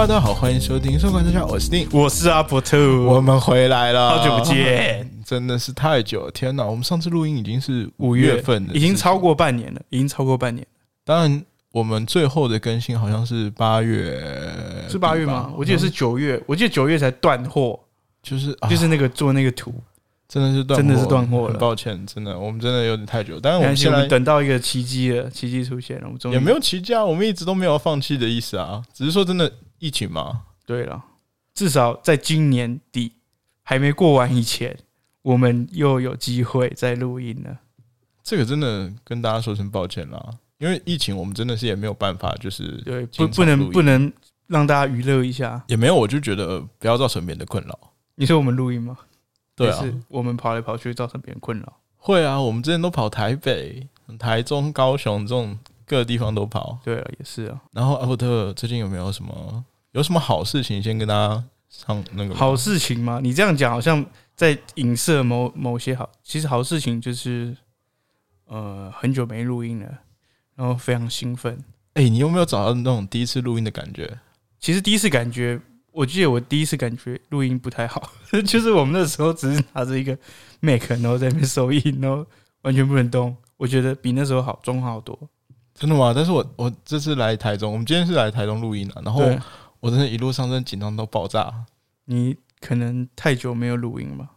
Hello，大家好，欢迎收听《收看大家》，我是丁，我是阿伯兔，我们回来了，好久不见，真的是太久了，天哪！我们上次录音已经是五月份了，已经超过半年了，已经超过半年。当然，我们最后的更新好像是八月，是八月吗？我记得是九月，我记得九月才断货，就是就是那个做那个图。真的是断，真的是断货了。抱歉，真的，我们真的有点太久。但是我们现在等到一个奇迹了，奇迹出现了。我们终于也没有奇迹啊，我们一直都没有放弃的意思啊，只是说真的疫情嘛。对了，至少在今年底还没过完以前，我们又有机会再录音了。这个真的跟大家说声抱歉啦，因为疫情，我们真的是也没有办法，就是对不不能不能让大家娱乐一下，也没有，我就觉得不要造成别人的困扰。你说我们录音吗？对啊，我们跑来跑去造成别人困扰。会啊，我们之前都跑台北、台中、高雄这种各个地方都跑。对啊，也是啊。然后阿伯特最近有没有什么有什么好事情？先跟大家上那个好事情吗？你这样讲好像在影射某某些好。其实好事情就是，呃，很久没录音了，然后非常兴奋。哎，你有没有找到那种第一次录音的感觉？其实第一次感觉。我记得我第一次感觉录音不太好，就是我们那时候只是拿着一个 Mac，然后在那边收音，然后完全不能动。我觉得比那时候好，中好多。真的吗？但是我我这次来台中，我们今天是来台中录音的，然后我真的一路上真的紧张到爆炸。你可能太久没有录音吧，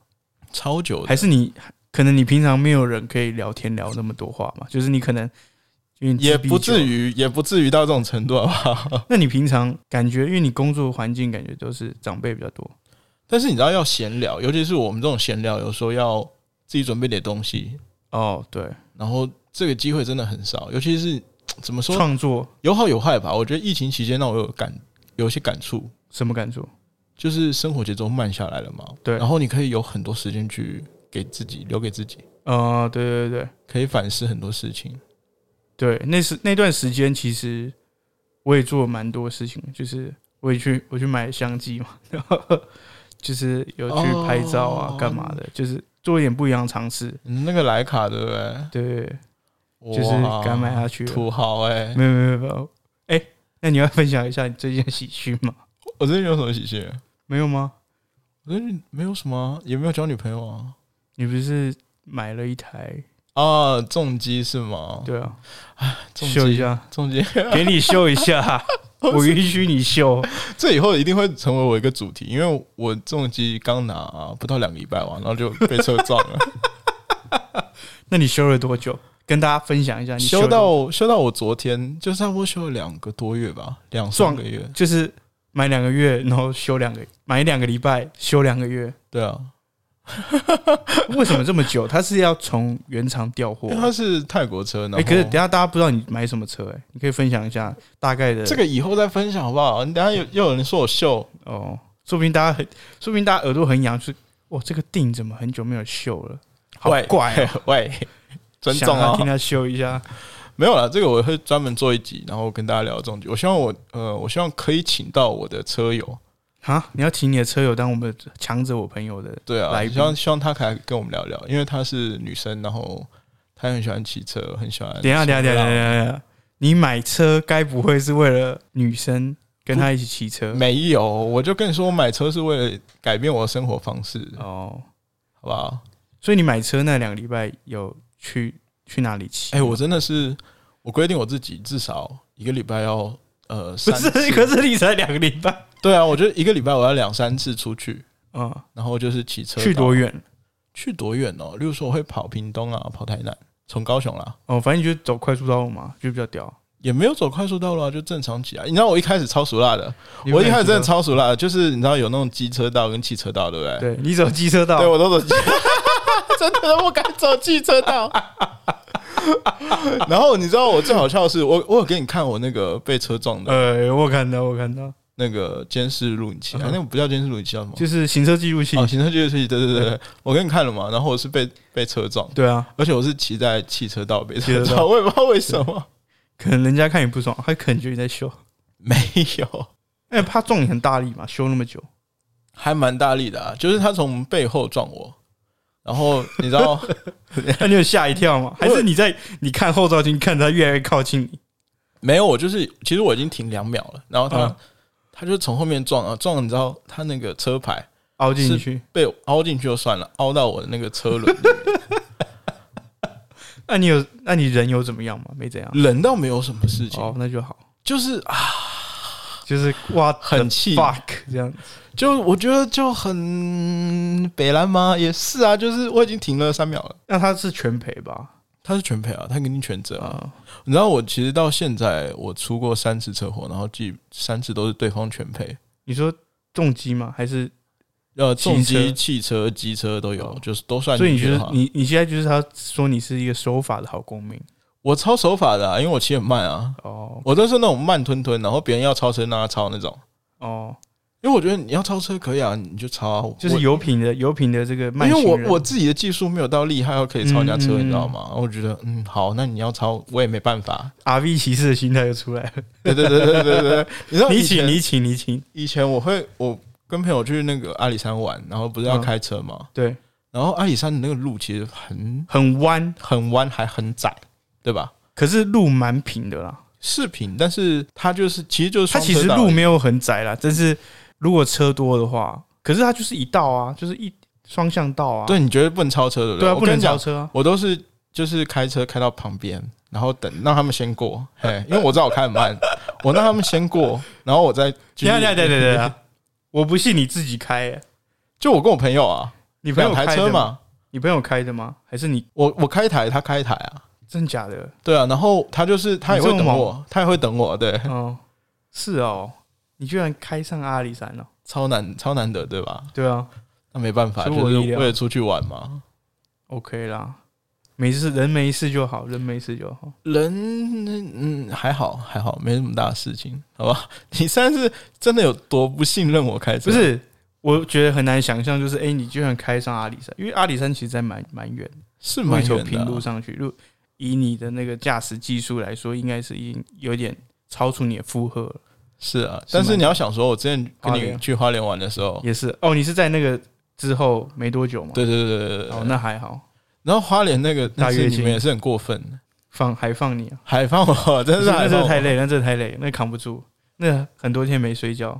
超久，还是你可能你平常没有人可以聊天聊那么多话嘛？就是你可能。也不至于，也不至于到这种程度，好不好？那你平常感觉，因为你工作环境感觉都是长辈比较多，但是你知道要闲聊，尤其是我们这种闲聊，有时候要自己准备点东西哦。对，然后这个机会真的很少，尤其是怎么说，创作有好有坏吧。我觉得疫情期间让我有感，有些感触。什么感触？就是生活节奏慢下来了嘛。对，然后你可以有很多时间去给自己留给自己。哦，对对对，可以反思很多事情。对，那是那段时间，其实我也做了蛮多事情，就是我也去我去买相机嘛，然后就是有去拍照啊，干嘛的，就是做一点不一样的尝试。那个徕卡对不对？对，就是敢买下去，土豪哎，没有没有没有，哎，那你要分享一下你最近的喜讯吗？我最近有什么喜讯？没有吗？我最近没有什么，也没有交女朋友啊。你不是买了一台？啊，重机是吗？对啊，秀一下，重机 给你秀一下，我允许你秀。这以后一定会成为我一个主题，因为我重机刚拿啊不到两个礼拜吧，然后就被车撞了。那你修了多久？跟大家分享一下。你修到修到我昨天，就差不多修了两个多月吧，两三个月，就是买两个月，然后修两个，买两个礼拜，修两个月。对啊。为什么这么久？他是要从原厂调货？他是泰国车呢。哎，可是等下大家不知道你买什么车哎，你可以分享一下大概的。这个以后再分享好不好？你等下又又有人说我秀哦，说明大家很，说明大家耳朵很痒，是哇，这个定怎么很久没有秀了？好怪喂，尊重啊，听他修一下。没有啦，这个我会专门做一集，然后跟大家聊这种。我希望我呃，我希望可以请到我的车友。啊！你要请你的车友当我们强者我朋友的对啊，希望希望他可以跟我们聊聊，因为她是女生，然后她很喜欢骑车，很喜欢。等下等下等下等下，你买车该不会是为了女生跟她一起骑车？没有，我就跟你说，我买车是为了改变我的生活方式哦，好不好？所以你买车那两个礼拜有去去哪里骑？哎，我真的是我规定我自己至少一个礼拜要呃，不是，可是你才两个礼拜。对啊，我觉得一个礼拜我要两三次出去，嗯，然后就是骑车去多远？去多远哦？例如说我会跑屏东啊，跑台南，从高雄啦。哦，反正你就走快速道路嘛，就比较屌。也没有走快速道路啊，就正常骑啊。你知道我一开始超熟辣的，我一开始真的超熟辣，就是你知道有那种机车道跟汽车道，对不对？对你走机车道，对我都走机，真的不敢走汽车道。然后你知道我最好笑的是，我我有给你看我那个被车撞的，呃，我看到我看到那个监视录影器啊，那个不叫监视录影器，叫什么？就是行车记录器。哦，行车记录器，对对对，我给你看了嘛。然后我是被被车撞，对啊，而且我是骑在汽车道被车撞，我也不知道为什么，可能人家看你不爽，他可能觉得你在修，没有，哎，怕撞你很大力嘛，修那么久，还蛮大力的啊，就是他从背后撞我。然后你知道，那你有吓一跳吗？还是你在你看后照镜看他越来越靠近你？没有，我就是其实我已经停两秒了，然后他他就从后面撞啊撞，你知道他那个车牌凹进去，被凹进去就算了，凹到我的那个车轮，那你有那你人有怎么样吗？没怎样。人倒没有什么事情，哦，那就好，就是啊，就是哇，很气 fuck 这样。就我觉得就很北蓝吗？也是啊，就是我已经停了三秒了，那他是全赔吧？他是全赔啊，他肯定全责啊。啊，你知道我其实到现在我出过三次车祸，然后记三次都是对方全赔，你说重击吗？还是呃，重机、汽车、机车都有，哦就是都算所以你。觉得你你现在就是他说你是一个守法的好公民我超守法的、啊，因为我骑很慢啊，哦我都是那种慢吞吞，然后别人要超车让他超那种。哦，因为我觉得你要超车可以啊，你就超啊。就是我油品的油品的这个慢因为我我自己的技术没有到厉害要可以超人家车，嗯嗯你知道吗？我觉得嗯好，那你要超我也没办法。R V 骑士的心态就出来了。对对对对对对，你知道你请你请你请，以前我会我跟朋友去那个阿里山玩，然后不是要嗯开车嘛，对，然后阿里山的那个路其实很很弯，很弯还很窄，对吧？可是路蛮平的啦。是平，但是它就是其实就是它其实路没有很窄啦，但是如果车多的话，可是它就是一道啊，就是一双向道啊。对，你觉得不能超车对不对？啊，不能超，车啊。我都是就是开车开到旁边，然后等让他们先过，嘿，因为我知道我开很慢，我让他们先过，然后我再继续。等一下等下等下等，我不信你自己开、欸，就我跟我朋友啊，你朋友开？车嘛，你朋友开的吗？还是你？我我开一台，他开一台啊，真假的？对啊，然后他就是他也会等我，他也会等我，对，哦，是哦，你居然开上阿里山了、超难超难得，对吧？对啊那没办法，就是为了出去玩嘛。，OK 啦，没事，人没事就好，人没事就好。人嗯还好还好，没什么大的事情，好吧？你上次真的有多不信任我开车？不是，我觉得很难想象，就是哎、你居然开上阿里山，因为阿里山其实在蛮蛮远的，是蛮远的啊、路上去，如果以你的那个驾驶技术来说，应该是已经有点超出你的负荷了。是啊，但是你要想说，我之前跟你去花莲玩的时候，也是。哦，你是在那个之后没多久嘛？对对对对对对。哦，那还好，然后花莲那个大跃进你们也是很过分，放还放你啊？还放我，真不是那是还放我？真的太累，那真的太累，那扛不住，那很多天没睡觉。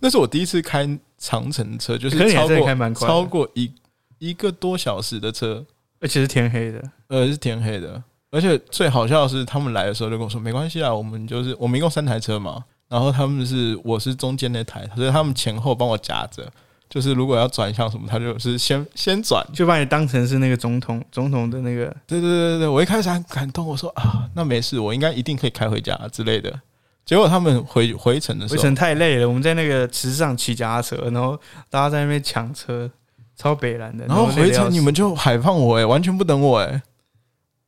那是我第一次开长城车，就是超过开蛮快超过一一个多小时的车，而且是天黑的，呃，是天黑的。而且最好笑的是，他们来的时候就跟我说：“没关系啊，我们就是我们一共三台车嘛，然后他们是我是中间那台，所以他们前后帮我夹着。就是如果要转向什么，他就是先先转。就把你当成是那个总统总统的那个对对对对对，我一开始很感动，我说啊，那没事，我应该一定可以开回家之类的。结果他们回回程的时候，回程太累了，我们在那个池上骑脚踏车，然后大家在那边抢车，超北蓝的。然后回程你们就海放我哎、完全不等我哎、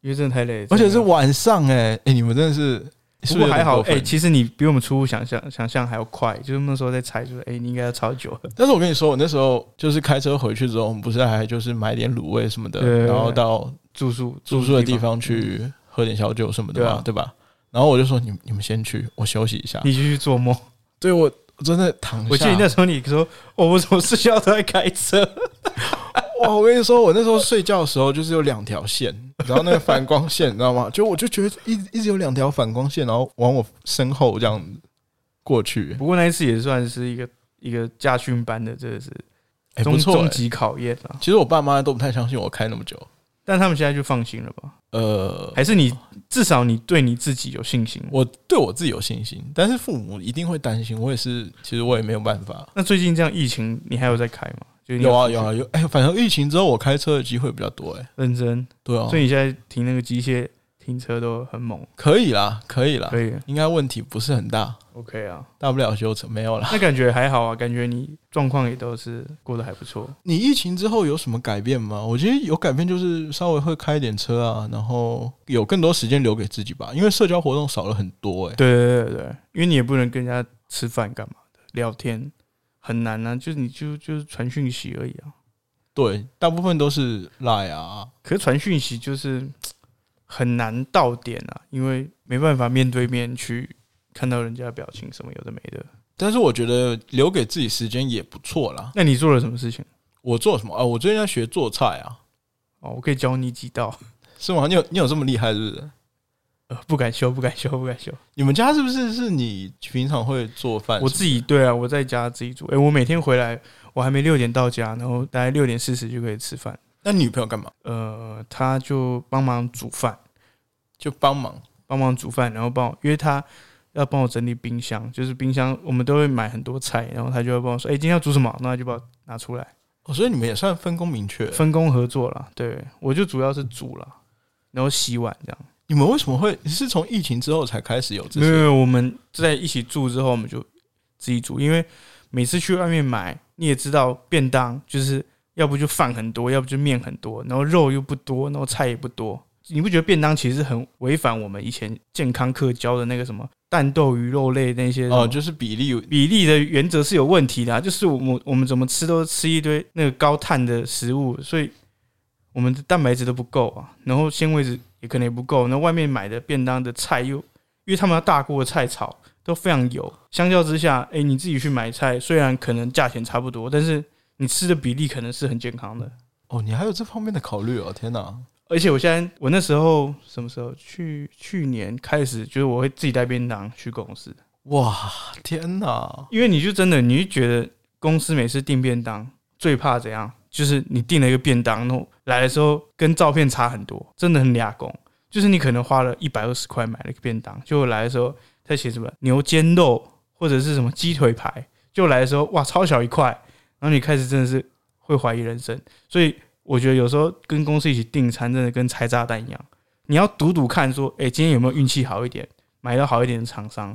因为真的太累了，而且是晚上哎、哎、你们真的，是不是不过还好，哎、其实你比我们初步想象想象还要快，就是那时候在猜，就是哎、你应该要超久了。但是我跟你说，我那时候就是开车回去之后，我们不是还就是买点卤味什么的，对然后到住宿住宿的地方嗯去喝点小酒什么的嘛，对吧？然后我就说你你们先去，我休息一下。你继续做梦。对我我真的躺下，我记得那时候你说，我，我怎么睡觉都在开车？哇！我跟你说，我那时候睡觉的时候就是有两条线，然后那个反光线，你知道吗？就我就觉得一直一直有两条反光线，然后往我身后这样过去，不过那一次也算是一个一个驾训班的，真的是哎、终不错、欸。终极考验啊！其实我爸妈都不太相信我开那么久，但他们现在就放心了吧？呃，还是你至少你对你自己有信心？我对我自己有信心，但是父母一定会担心。我也是，其实我也没有办法。那最近这样疫情，你还有在开吗？就有啊有啊有，哎、反正疫情之后我开车的机会比较多、哎，认真，对啊，所以你现在停那个机械停车都很猛，可以啦，可以啦，可以。应该问题不是很大，，OK 啊。大不了修车没有啦。那感觉还好啊，感觉你状况也都是过得还不错。你疫情之后有什么改变吗？我觉得有改变，就是稍微会开一点车啊，然后有更多时间留给自己吧，因为社交活动少了很多、哎，对对对对，因为你也不能跟人家吃饭干嘛的，聊天很难啊，就是你就就是传讯息而已啊。对，大部分都是赖啊，可是传讯息就是 很难到点啊，因为没办法面对面去看到人家的表情什么有的没的。但是我觉得留给自己时间也不错啦。那你做了什么事情？我做什么啊？我最近在学做菜啊，哦，我可以教你几道。是吗？你有你有这么厉害是不是？呃，不敢修，不敢修，不敢修。你们家是不是是你平常会做饭？我自己对啊，我在家自己煮。哎、我每天回来，我还没六点到家，然后大概六点四十就可以吃饭。那女朋友干嘛？呃，她就帮忙煮饭，就帮忙。帮忙煮饭，然后帮我，因为她要帮我整理冰箱，就是冰箱我们都会买很多菜，然后她就会帮我说，哎、今天要煮什么？那他就把我拿出来，哦，所以你们也算分工明确。分工合作啦。对，我就主要是煮了，然后洗碗这样。你们为什么会？你是从疫情之后才开始有这些？没有没有，我们在一起住之后，我们就自己煮，因为每次去外面买，你也知道，便当就是要不就饭很多，要不就面很多，然后肉又不多，然后菜也不多。你不觉得便当其实很违反我们以前健康课教的那个什么蛋豆鱼肉类那些哦，就是比例比例的原则是有问题的、啊，就是我们我们怎么吃都吃一堆那个高碳的食物，所以我们的蛋白质都不够啊，然后纤维质也可能也不够，那外面买的便当的菜又因为他们要大锅的菜炒都非常油，相较之下，哎、你自己去买菜，虽然可能价钱差不多，但是你吃的比例可能是很健康的。哦，你还有这方面的考虑哦！天哪，而且我现在，我那时候什么时候去？去年开始，就是我会自己带便当去公司，哇，天哪！因为你就真的，你就觉得公司每次订便当最怕怎样？就是你订了一个便当，然后来的时候跟照片差很多，真的很俩工。就是你可能花了一百二十块买了个便当，结果来的时候在写什么牛肩肉或者是什么鸡腿排，就来的时候哇超小一块，然后你开始真的是会怀疑人生。所以我觉得有时候跟公司一起订餐，真的跟拆炸弹一样，你要赌赌看说，哎、今天有没有运气好一点，买到好一点的厂商。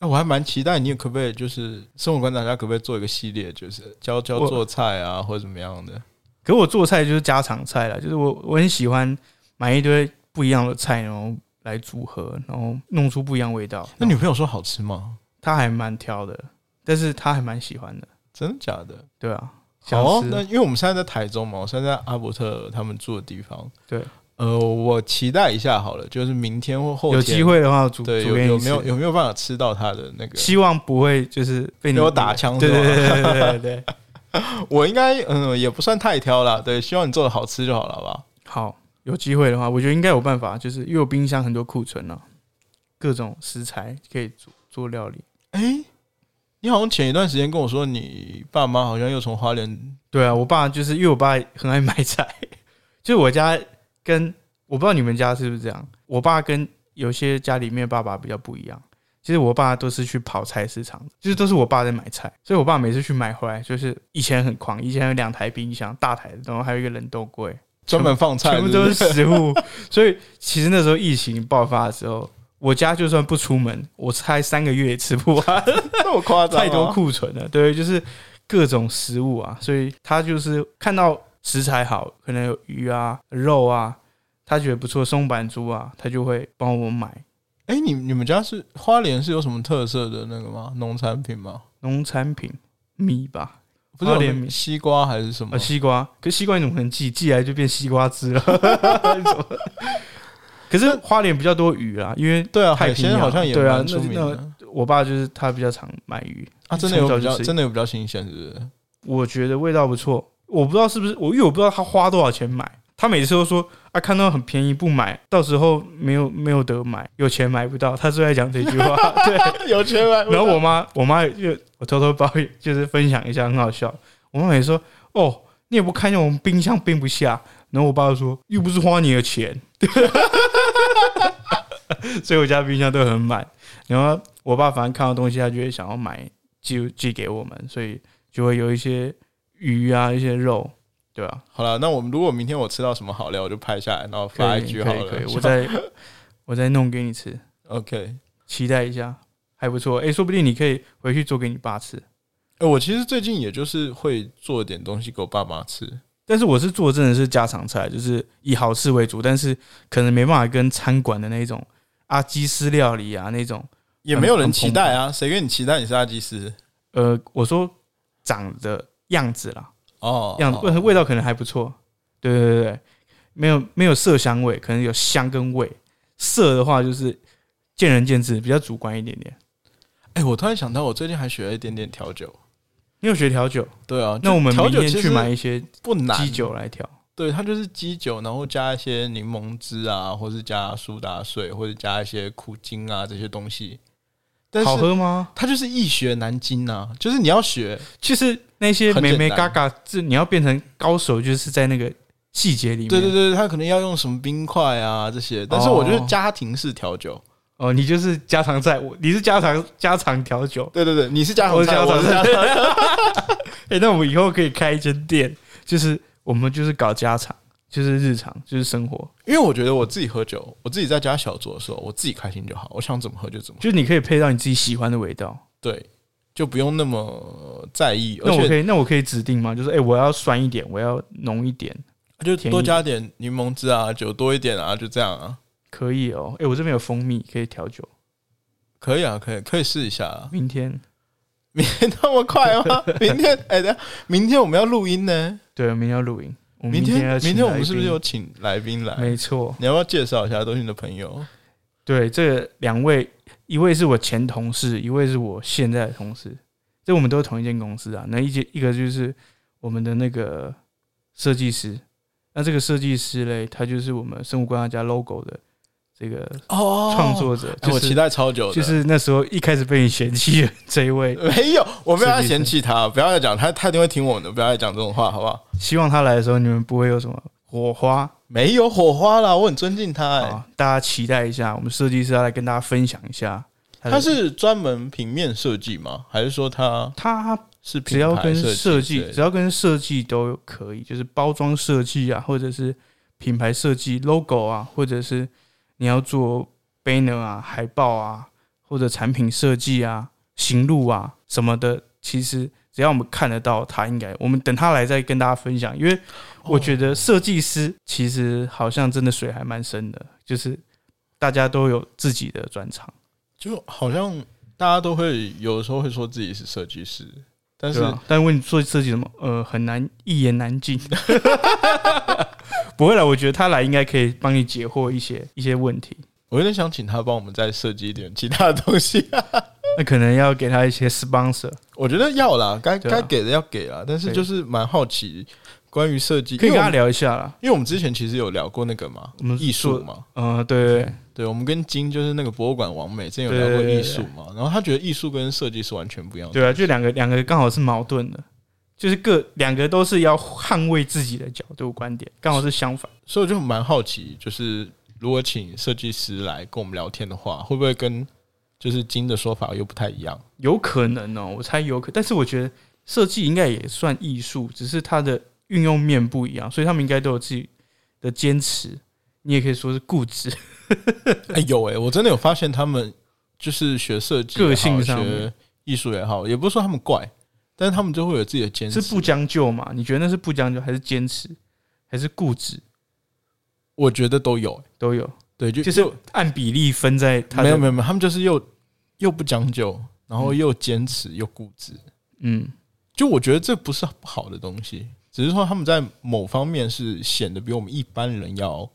哎，我还蛮期待你可不可以就是生活观察家可不可以做一个系列，就是教教做菜啊，或者怎么样的？可我做菜就是家常菜啦，就是我我很喜欢买一堆不一样的菜，然后来组合，然后弄出不一样味道。那女朋友说好吃吗？她还蛮挑的，但是她还蛮喜欢的，真的假的？对啊。好哦那因为我们现在在台中嘛，我现在在阿伯特他们住的地方。对，呃，我期待一下好了，就是明天或后天有机，会的话主对，煮有有没有有没有办法吃到它的那个？希望不会就是被你被我打枪对对对对对对。我应该嗯也不算太挑啦，对，希望你做的好吃就好了，好不好？好，有机会的话，我觉得应该有办法，就是因为我冰箱很多库存呢、各种食材可以做做料理。哎、你好像前一段时间跟我说，你爸妈好像又从花莲对啊，我爸就是因为我爸很爱买菜，就是我家跟我不知道你们家是不是这样，我爸跟有些家里面爸爸比较不一样。其实我爸都是去跑菜市场，就是都是我爸在买菜，所以我爸每次去买回来，就是以前很狂，以前有两台冰箱，大台的，然后还有一个冷冻柜，专门放菜全部都是是食物。所以其实那时候疫情爆发的时候，我家就算不出门，我猜三个月也吃不完，不是那么夸张、啊，太多库存了。对，就是各种食物啊，所以他就是看到食材好，可能有鱼啊、肉啊，他觉得不错，松板猪啊，他就会帮我买哎、你你们家是花莲是有什么特色的那个吗？农产品吗？农产品米吧。不是莲米西瓜还是什么呃，？西瓜，可是西瓜你怎么可能寄？寄来就变西瓜汁了。可是花莲比较多鱼啊，因为对啊，海鲜好像也对啊蛮出名那的我爸就是他比较常买鱼啊，真的有比较真的有比较新鲜，是不是？我觉得味道不错。我不知道是不是我，因为我不知道他花多少钱买。他每次都说啊，看到很便宜不买，到时候没有没有得买，有钱买不到。他最爱讲这句话。对，有钱买不到然后我妈，我妈就我偷偷抱怨，就是分享一下，很好笑。我妈也说，哦，你也不看见我们冰箱冰不下。然后我爸就说，又不是花你的钱，所以我家冰箱都很满。然后我爸反正看到东西，他就会想要买寄寄给我们，所以就会有一些鱼啊，一些肉，对吧、好了，那我们如果明天我吃到什么好料，我就拍下来，然后发一句好了。可以可以，我再 我再弄给你吃，OK。期待一下，还不错。诶，说不定你可以回去做给你爸吃。哎、我其实最近也就是会做点东西给我爸妈吃。但是我是做真的是家常菜，就是以好吃为主，但是可能没办法跟餐馆的那种阿基斯料理啊那种，也没有人期待啊，谁跟你期待你是阿基斯？呃，我说长的样子啦，哦，样子哦味道可能还不错，对对对对，没有没有色香味，可能有香跟味，色的话就是见仁见智，比较主观一点点。哎、我突然想到，我最近还学了一点点调酒。你有学调酒？对啊，那我们调明天去买一些不难，基酒来调。对，它就是基酒，然后加一些柠檬汁啊，或是加苏打水，或者加一些苦精啊这些东西。但好喝吗？它就是易学难精呐、就是你要学，其实那些美美嘎嘎，这你要变成高手，就是在那个细节里面。对对对，他可能要用什么冰块啊这些。但是我觉得哦家庭式调酒，哦，你就是家常菜，我你是家常家常调酒。对对对，你是家常菜，我是家常我是家常菜。哎、那我们以后可以开一间店，就是我们就是搞家常，就是日常，就是生活，因为我觉得我自己喝酒，我自己在家小酌的时候，我自己开心就好，我想怎么喝就怎么喝。就是你可以配到你自己喜欢的味道。对，就不用那么在意，而那我可且以，那我可以指定吗？就是哎、我要酸一点，我要浓一点，就多加点柠檬汁啊，酒多一点啊，就这样啊。可以哦。哎、我这边有蜂蜜可以调酒，可以啊，可以，可以试一下啊。明天明天那么快吗？明天，哎、等一下，明天我们要录音呢。对，明天要录音。我们明天，要请明天我们来是不是有请来宾来？没错，你要不要介绍一下都是你的朋友？对，这两位，一位是我前同事，一位是我现在的同事，这我们都是同一间公司啊。那一间一个就是我们的那个设计师，那这个设计师嘞，他就是我们生物观察家 logo 的这个哦创作者，就是哎我期待超久的。就是那时候一开始被你嫌弃的这一位，没有，我没有要嫌弃他，不要再讲他，他一定会听我们的，不要再讲这种话，好不好？希望他来的时候你们不会有什么火花。没有火花啦，我很尊敬他、哎，啊，大家期待一下，我们设计师要来跟大家分享一下。他是专门平面设计吗？还是说他他是只要跟设设计，只要跟设计都可以，就是包装设计啊，或者是品牌设计、logo 啊，或者是你要做 banner 啊、海报啊，或者产品设计啊、行路啊什么的，其实只要我们看得到，他应该，我们等他来再跟大家分享。因为我觉得设计师其实好像真的水还蛮深的，就是大家都有自己的专长，就好像大家都会有的时候会说自己是设计师，但是啊，但问你做设计什么，呃，很难一言难尽。不会了，我觉得他来应该可以帮你解惑一些一些问题。我有点想请他帮我们再设计一点其他的东西。那可能要给他一些 sponsor，我觉得要啦，该该给的要给啦，但是就是蛮好奇关于设计，可以跟他聊一下啦。因为我们之前其实有聊过那个嘛我们，艺术嘛，嗯、对对我们跟金就是那个博物馆王美之前有聊过艺术嘛，然后他觉得艺术跟设计是完全不一样的。对啊，就两个两个刚好是矛盾的，就是各两个都是要捍卫自己的角度观点，刚好是相反。所以我就蛮好奇，就是如果请设计师来跟我们聊天的话，会不会跟就是金的说法又不太一样？有可能哦，我猜有可，但是我觉得设计应该也算艺术，只是它的运用面不一样，所以他们应该都有自己的坚持。你也可以说是固执，哎、有哎、我真的有发现他们就是学设计个性上面学艺术也好，也不是说他们怪，但是他们就会有自己的坚持。是不将就嘛？你觉得那是不将就，还是坚持，还是固执？我觉得都有、欸，都有，对，就就是按比例分在没有没有没有，他们就是又又不将就，然后又坚持又固执。嗯，就我觉得这不是不好的东西，只是说他们在某方面是显得比我们一般人要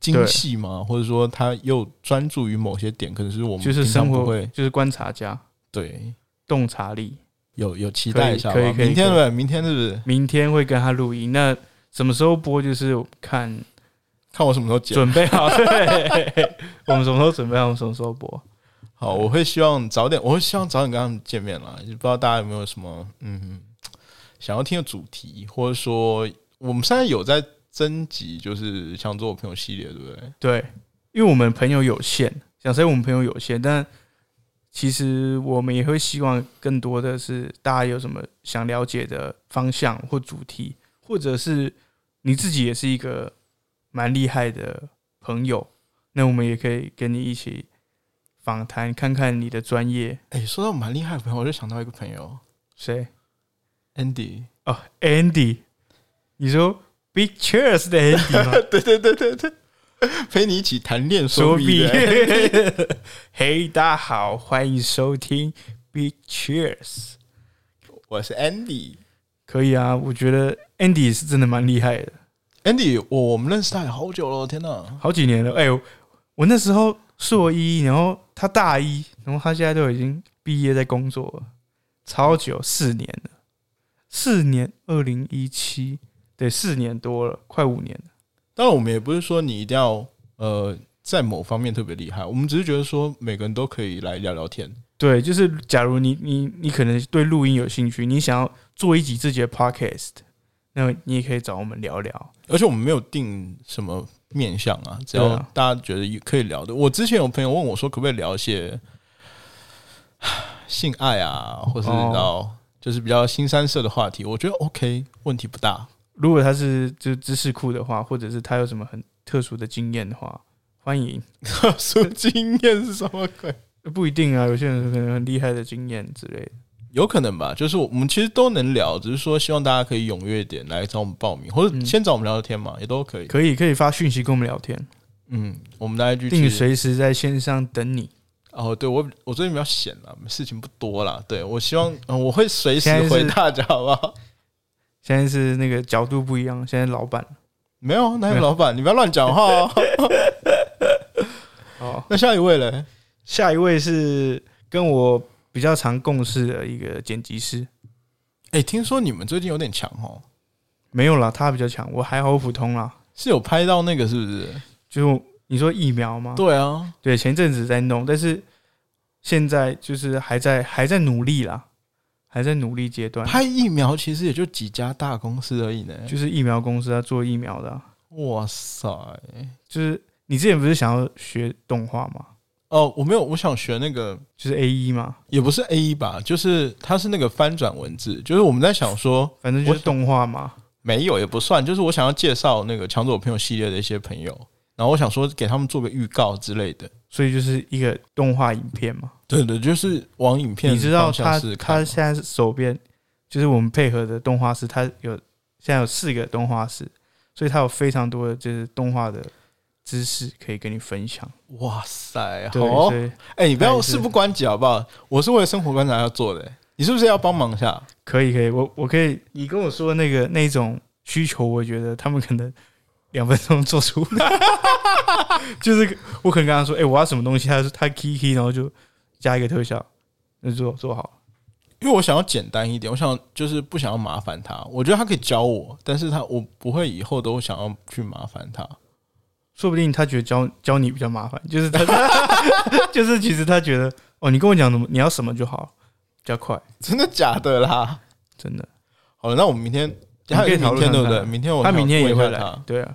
精细嘛，或者说他又专注于某些点，可能是我们就是生活不会。就是观察家，对。洞察力。有有期待一下。可以可以明天对？明天是不是？明天会跟他录音，那什么时候播？就是看看我什么时候剪？准备好，对，我们什么时候准备好，我们什么时候播。好，我会希望早点，我会希望早点跟他们见面啦。也不知道大家有没有什么嗯想要听的主题，或者说我们现在有在征集，就是想做我朋友系列，对不对？对，因为我们朋友有限，想说我们朋友有限，但其实我们也会希望更多的是大家有什么想了解的方向或主题，或者是你自己也是一个蛮厉害的朋友，那我们也可以跟你一起访谈，看看你的专业。哎、说到蛮厉害的朋友，我就想到一个朋友谁？Andy，哦，Andy，你说 Big Cheers 的 Andy 吗？对对对对对，陪你一起谈恋说说毕毕的。嘿，大家好，欢迎收听 Big Cheers。我是 Andy。可以啊，我觉得 Andy 是真的蛮厉害的，Andy，我我们认识他也好久了，天哪！好几年了。哎、呦，我那时候硕一，然后他大一，然后他现在都已经毕业在工作了，超久，四年了，四年，二零一七对，四年多了，快五年了。当然，我们也不是说你一定要呃在某方面特别厉害，我们只是觉得说每个人都可以来聊聊天。对，就是假如你你你可能对录音有兴趣，你想要做一集自己的 podcast，那你也可以找我们聊聊。而且我们没有定什么面向啊，只要大家觉得可以聊的。我之前有朋友问我说，可不可以聊一些 性爱啊，或是哦你知道，就是比较新三色的话题，我觉得 OK，问题不大。如果他是就知识库的话，或者是他有什么很特殊的经验的话，欢迎。特殊经验是什么鬼？不一定啊，有些人可能很厉害的经验之类的。有可能吧，就是我们其实都能聊，只是说希望大家可以踊跃一点来找我们报名，或者嗯先找我们聊聊天嘛，也都可以。可以可以发讯息跟我们聊天，嗯，我们的 IG 并其实随时在线上等你。哦，对我我最近比较闲了，事情不多啦。对我希望、呃我会随时回大家，好不好？现在是那个角度不一样，现在老板没有，哪有老板？你不要乱讲话哦。哦。那下一位嘞？下一位是跟我比较常共事的一个剪辑师，哎、听说你们最近有点强哦，没有啦，他比较强，我还好普通啦。是有拍到那个是不是？就你说疫苗吗？对啊，对，前阵子在弄，但是现在就是还在还在努力啦，还在努力阶段。拍疫苗其实也就几家大公司而已呢。就是疫苗公司啊做疫苗的啊、哇塞！就是你之前不是想要学动画吗？哦，我没有，我想学那个，就是 A 一嘛，也不是 A 一吧，就是它是那个翻转文字，就是我们在想说，反正就是动画嘛。没有也不算，就是我想要介绍那个抢走我朋友系列的一些朋友，然后我想说给他们做个预告之类的。所以就是一个动画影片嘛。对的，就是往影片你知道他他现在是手边就是我们配合的动画师，他有现在有四个动画师，所以他有非常多的就是动画的知识可以跟你分享。哇塞，好哎、你不要事不关己好不好？我是为了生活观察要做的、你是不是要帮忙一下？可以可以，我我可以，你跟我说那个那种需求，我觉得他们可能两分钟做出来，就是我可能跟他说，哎、我要什么东西，他他 key key，然后就加一个特效，那就做做好。因为我想要简单一点，我想就是不想要麻烦他。我觉得他可以教我，但是他我不会以后都想要去麻烦他。说不定他觉得教教你比较麻烦，就是他 就是其实他觉得哦，你跟我讲什么，你要什么就好，比较快，真的假的啦？真的。好了，那我们明天我们可以还有明天对不对？明天我他明天也会来对啊，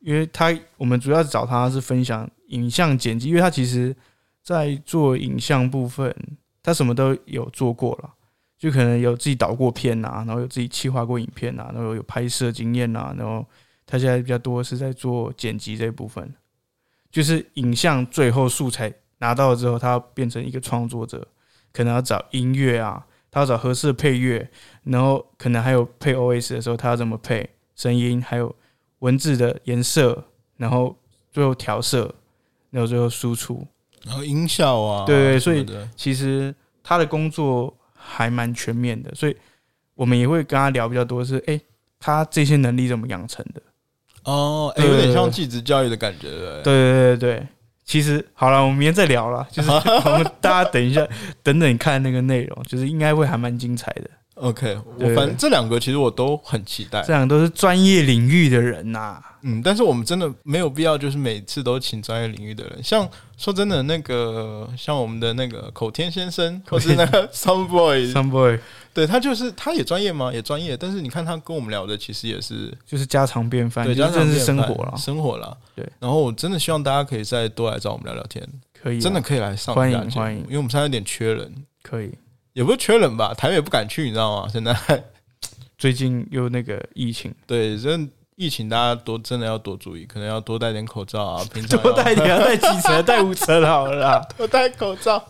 因为他我们主要找他是分享影像剪辑，因为他其实在做影像部分，他什么都有做过了，就可能有自己导过片啊，然后有自己企划过影片啊，然后有拍摄经验啊，然后他现在比较多是在做剪辑这一部分，就是影像最后素材拿到了之后，他要变成一个创作者，可能要找音乐啊，他要找合适的配乐，然后可能还有配 OS 的时候，他要怎么配声音，还有文字的颜色，然后最后调色，然后最后输出。然后音效啊，对对所以其实他的工作还蛮全面的，所以我们也会跟他聊比较多是，诶，他这些能力怎么养成的？哦，有点像继职教育的感觉，对对？对对对对，其实好了，我们明天再聊了，就是我们大家等一下，等等看那个内容，就是应该会还蛮精彩的。OK，我反正这两个其实我都很期待。这，两个都是专业领域的人呐、嗯，但是我们真的没有必要，就是每次都请专业领域的人。像说真的，那个像我们的那个口天先生，或是那个 Some Boy，Some boy 对他就是他也专业吗？也专业，但是你看他跟我们聊的，其实也是就是家常便饭，对，就是家常真的是生活了，生活了。对，然后我真的希望大家可以再多来找我们聊聊天，可以啊，真的可以来上欢迎欢迎。因为我们现在有点缺人，可以。也不是缺人吧，台北不敢去，你知道吗？现在 最近又那个疫情，对，真的疫情大家多真的要多注意，可能要多戴点口罩啊，平常多戴点，要带几层，戴五层好了啦。多戴口罩。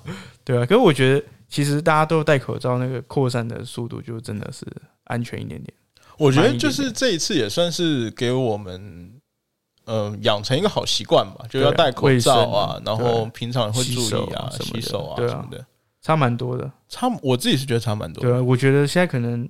对啊，可是我觉得其实大家都戴口罩，那个扩散的速度就真的是安全一点点。我觉得就是这一次也算是给我们。嗯，养成一个好习惯吧，就要戴口罩啊，然后平常也会注意啊，洗手啊啊什么的。差蛮多的。差，我自己是觉得差蛮多的。对啊，我觉得现在可能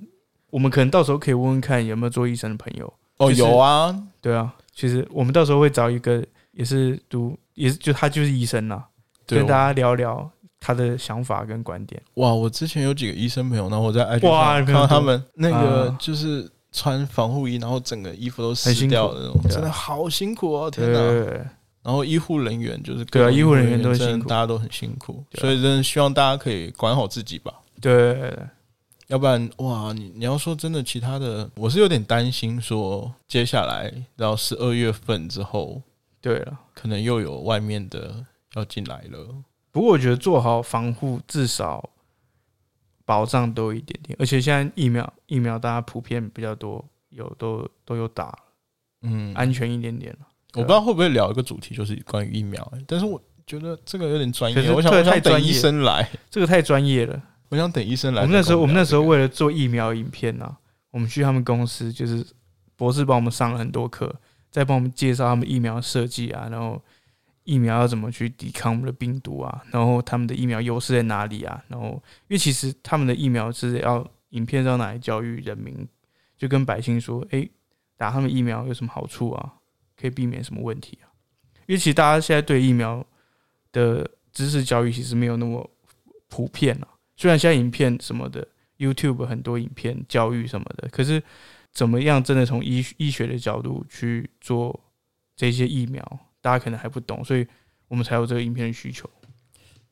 我们可能到时候可以问问看有没有做医生的朋友。哦，就是有啊，对啊，其实我们到时候会找一个也是读，也是就他就是医生啦，跟大家聊聊他的想法跟观点。哇，我之前有几个医生朋友，然后我在 IG 上看到他们那个啊就是穿防护衣，然后整个衣服都很湿掉的那种，真的好辛苦哦！天对哪！然后医护人员就是对啊医护人员都辛苦大家都很辛苦，啊所以真的希望大家可以管好自己吧。对要不然哇，你你要说真的，其他的我是有点担心，说接下来到十二月份之后，对了。可能又有外面的要进来了。不过我觉得做好防护，至少保障多一点点。而且现在疫苗疫苗大家普遍比较多，有都都有打，嗯，安全一点点了。我不知道会不会聊一个主题，就是关于疫苗、欸但是我觉得这个有点专业，我想我想等太专业医生来，这个太专业了。我想等医生来我。们那时候我们那时候为了做疫苗影片呢、我们去他们公司，就是博士帮我们上了很多课，再帮我们介绍他们疫苗设计啊，然后疫苗要怎么去抵抗我们的病毒啊，然后他们的疫苗优势在哪里啊，然后因为其实他们的疫苗是要影片是要拿来教育人民，就跟百姓说，诶，打他们疫苗有什么好处啊，可以避免什么问题啊？因为其实大家现在对疫苗的知识教育其实没有那么普遍啊。虽然现在影片什么的，YouTube 很多影片教育什么的，可是怎么样真的从医医学的角度去做这些疫苗，大家可能还不懂，所以我们才有这个影片的需求。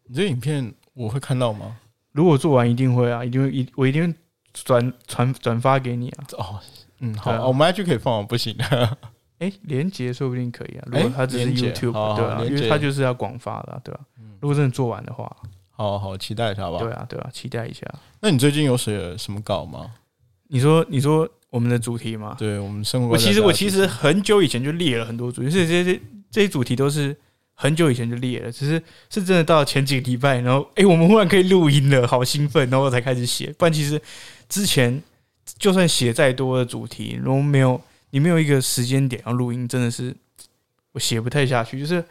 你这影片我会看到吗？如果做完一定会啊，一定会一我一定会转传转发给你啊。哦，嗯，好，我们 IG 可以放吗？不行，哎、连接说不定可以啊。如果它只是 YouTube，、对啊，因为它就是要广发的、啊，对吧、如果真的做完的话，好好期待一下吧。对啊，对啊，期待一下。那你最近有写什么稿吗？你说，你说我们的主题吗？对我们生活我其实我其实很久以前就列了很多主题，所以这些这些主题都是很久以前就列了，只是是真的到前几个礼拜，然后哎、诶我们忽然可以录音了，好兴奋，然后我才开始写。不然其实之前就算写再多的主题，如果没有你没有一个时间点要录音，真的是我写不太下去，就是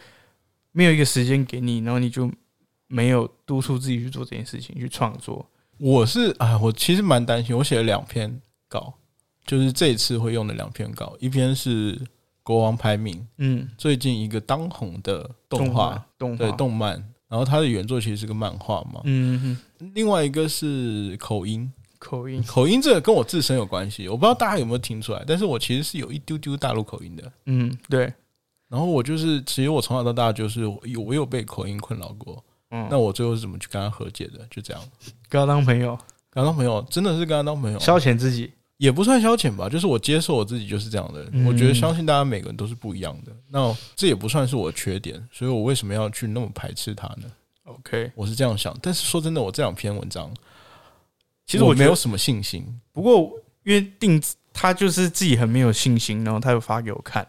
没有一个时间给你，然后你就没有督促自己去做这件事情，去创作。我是啊，我其实蛮担心，我写了两篇稿，就是这一次会用的两篇稿，一篇是国王排名嗯，最近一个当红的动画，动，对动漫，然后它的原作其实是个漫画嘛，嗯哼，另外一个是口音，口音，口音这个跟我自身有关系，我不知道大家有没有听出来，但是我其实是有一丢丢大陆口音的。嗯，对，然后我就是，其实我从小到大就是有我有被口音困扰过。嗯，那我最后是怎么去跟他和解的？就这样，跟他当朋友，跟他当朋友，真的是跟他当朋友，消遣自己。也不算消遣吧，就是我接受我自己就是这样的人。嗯我觉得相信大家每个人都是不一样的，那这也不算是我的缺点，所以我为什么要去那么排斥他呢？OK，我是这样想。但是说真的，我这两篇文章，其实我我没有什么信心。不过因为定他就是自己很没有信心，然后他又发给我看。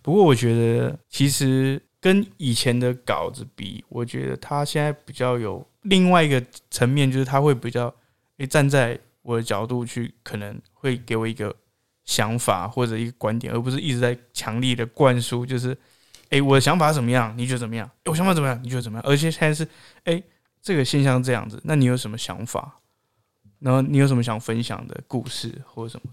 不过我觉得其实跟以前的稿子比，我觉得他现在比较有另外一个层面，就是他会比较诶站在我的角度去，可能会给我一个想法或者一个观点，而不是一直在强力的灌输，就是诶我的想法怎么样，你觉得怎么样？诶我想法怎么样，你觉得怎么样？而且现在是诶这个现象这样子，那你有什么想法？然后你有什么想分享的故事或者什么？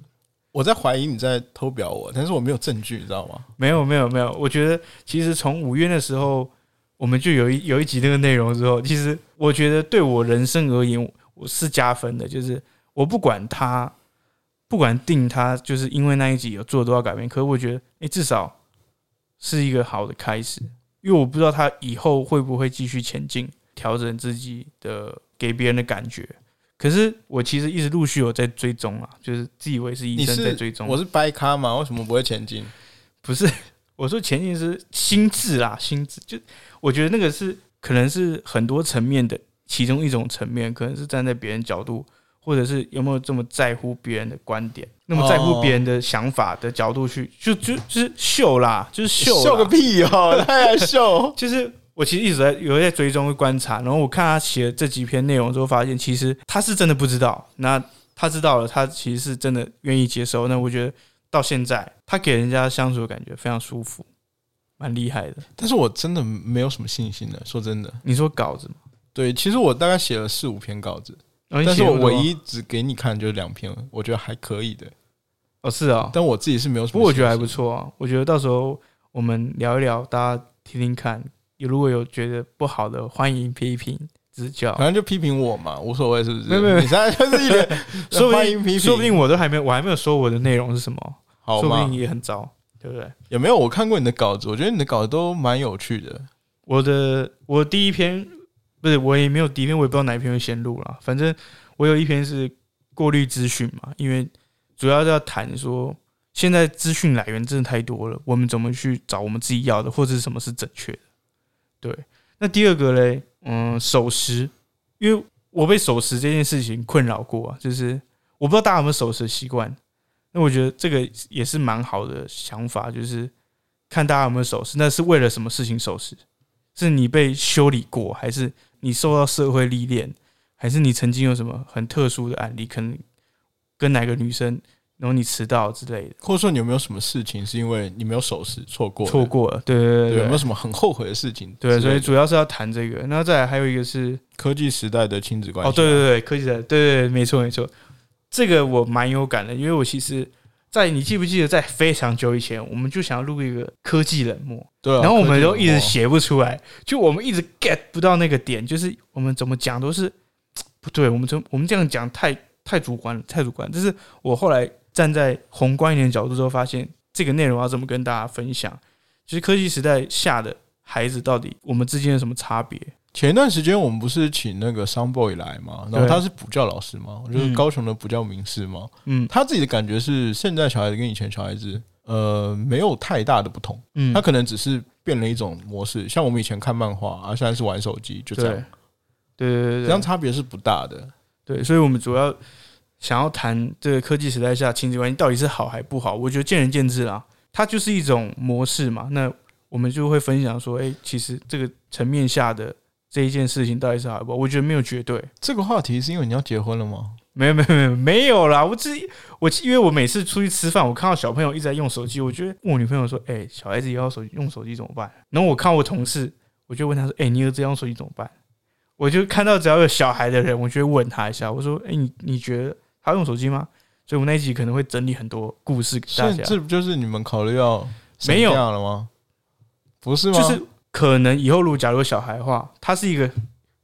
我在怀疑你在偷表我，但是我没有证据，你知道吗？没有没有没有，我觉得其实从五月的时候，我们就有一有一集那个内容之后，其实我觉得对我人生而言，我是加分的。就是我不管他，不管定他，就是因为那一集有做多少改变，可是我觉得，哎、至少是一个好的开始。因为我不知道他以后会不会继续前进，调整自己的给别人的感觉。可是我其实一直陆续有在追踪啊，就是自以为是医生在追踪。我是掰咖嘛？为什么不会前进？不是，我说前进是心智啦，心智就我觉得那个是可能是很多层面的其中一种层面，可能是站在别人角度，或者是有没有这么在乎别人的观点，那么在乎别人的想法的角度去，就就就是秀啦，就是秀秀个屁哦！他还秀，就是我其实一直在有在追踪、观察，然后我看他写的这几篇内容之后，发现其实他是真的不知道。那他知道了，他其实是真的愿意接受。那我觉得到现在，他给人家相处的感觉非常舒服，蛮厉害的。但是我真的没有什么信心的。说真的，你说稿子吗？对，其实我大概写了四五篇稿子，哦但是我唯一只给你看就是两篇，我觉得还可以的。哦是啊、但我自己是没有什么，不过我觉得还不。错啊。我觉得到时候我们聊一聊，大家听听看。如果有觉得不好的，欢迎批评指教反。正就批评我嘛，无所谓，是不是？没有没有你现在就是一点 说不定，欢迎批评，说不定我都还没有，我还没有说我的内容是什么，好嘛说不定，也很糟，对不对？有没有？我看过你的稿子，我觉得你的稿子都蛮有趣的。我的我第一篇不是我也没有第一篇，我也不知道哪一篇会先录了。反正我有一篇是过滤资讯嘛，因为主要是要谈说现在资讯来源真的太多了，我们怎么去找我们自己要的，或者是什么是正确的？对。那第二个嘞，嗯，守时，因为我被守时这件事情困扰过啊，就是我不知道大家有没有守时的习惯。那我觉得这个也是蛮好的想法，就是看大家有没有守时，那是为了什么事情守时？是你被修理过，还是你受到社会历练，还是你曾经有什么很特殊的案例，可能跟哪个女生，然后你迟到之类的，或者说你有没有什么事情是因为你没有守时错过？错过了，对对对，有没有什么很后悔的事情？对，所以主要是要谈这个。那再来还有一个是，科技时代的亲子关系。哦，对对对，科技的，对对对，没错没错，这个我蛮有感的，因为我其实。在你记不记得，在非常久以前，我们就想要录一个科技冷漠，对啊，然后我们都一直写不出来，就我们一直 get 不到那个点，就是我们怎么讲都是 不对，我们从我们这样讲太太主观了，太主观。但是我后来站在宏观一点的角度之后，发现这个内容要怎么跟大家分享，就是科技时代下的孩子到底我们之间有什么差别？前一段时间我们不是请那个 Sun Boy 来嘛，然后他是补教老师嘛，就是嗯高雄的补教名师嘛。嗯。他自己的感觉是，现在小孩子跟以前小孩子，呃，没有太大的不同，嗯。他可能只是变了一种模式。像我们以前看漫画啊，现在是玩手机，就这样，对对对。这样差别是不大的。对，所以我们主要想要谈这个科技时代下亲子关系到底是好还不好，我觉得见仁见智啦。它就是一种模式嘛，那我们就会分享说，哎、其实这个层面下的这一件事情到底是好还不好？我觉得没有绝对，这个话题是因为你要结婚了吗？没有没有没有没有啦。我只我因为我每次出去吃饭，我看到小朋友一直在用手机，我觉得问我女朋友说，哎、小孩子也要手机用手机怎么办？然后我看我同事，我就问他说，哎、你儿子要用手机怎么办？我就看到只要有小孩的人，我就问他一下，我说，哎、你你觉得他用手机吗？所以我们那一集可能会整理很多故事给大家，这这不就是你们考虑要没有了吗？不是吗？就是可能以后如果假如有小孩的话，他是一个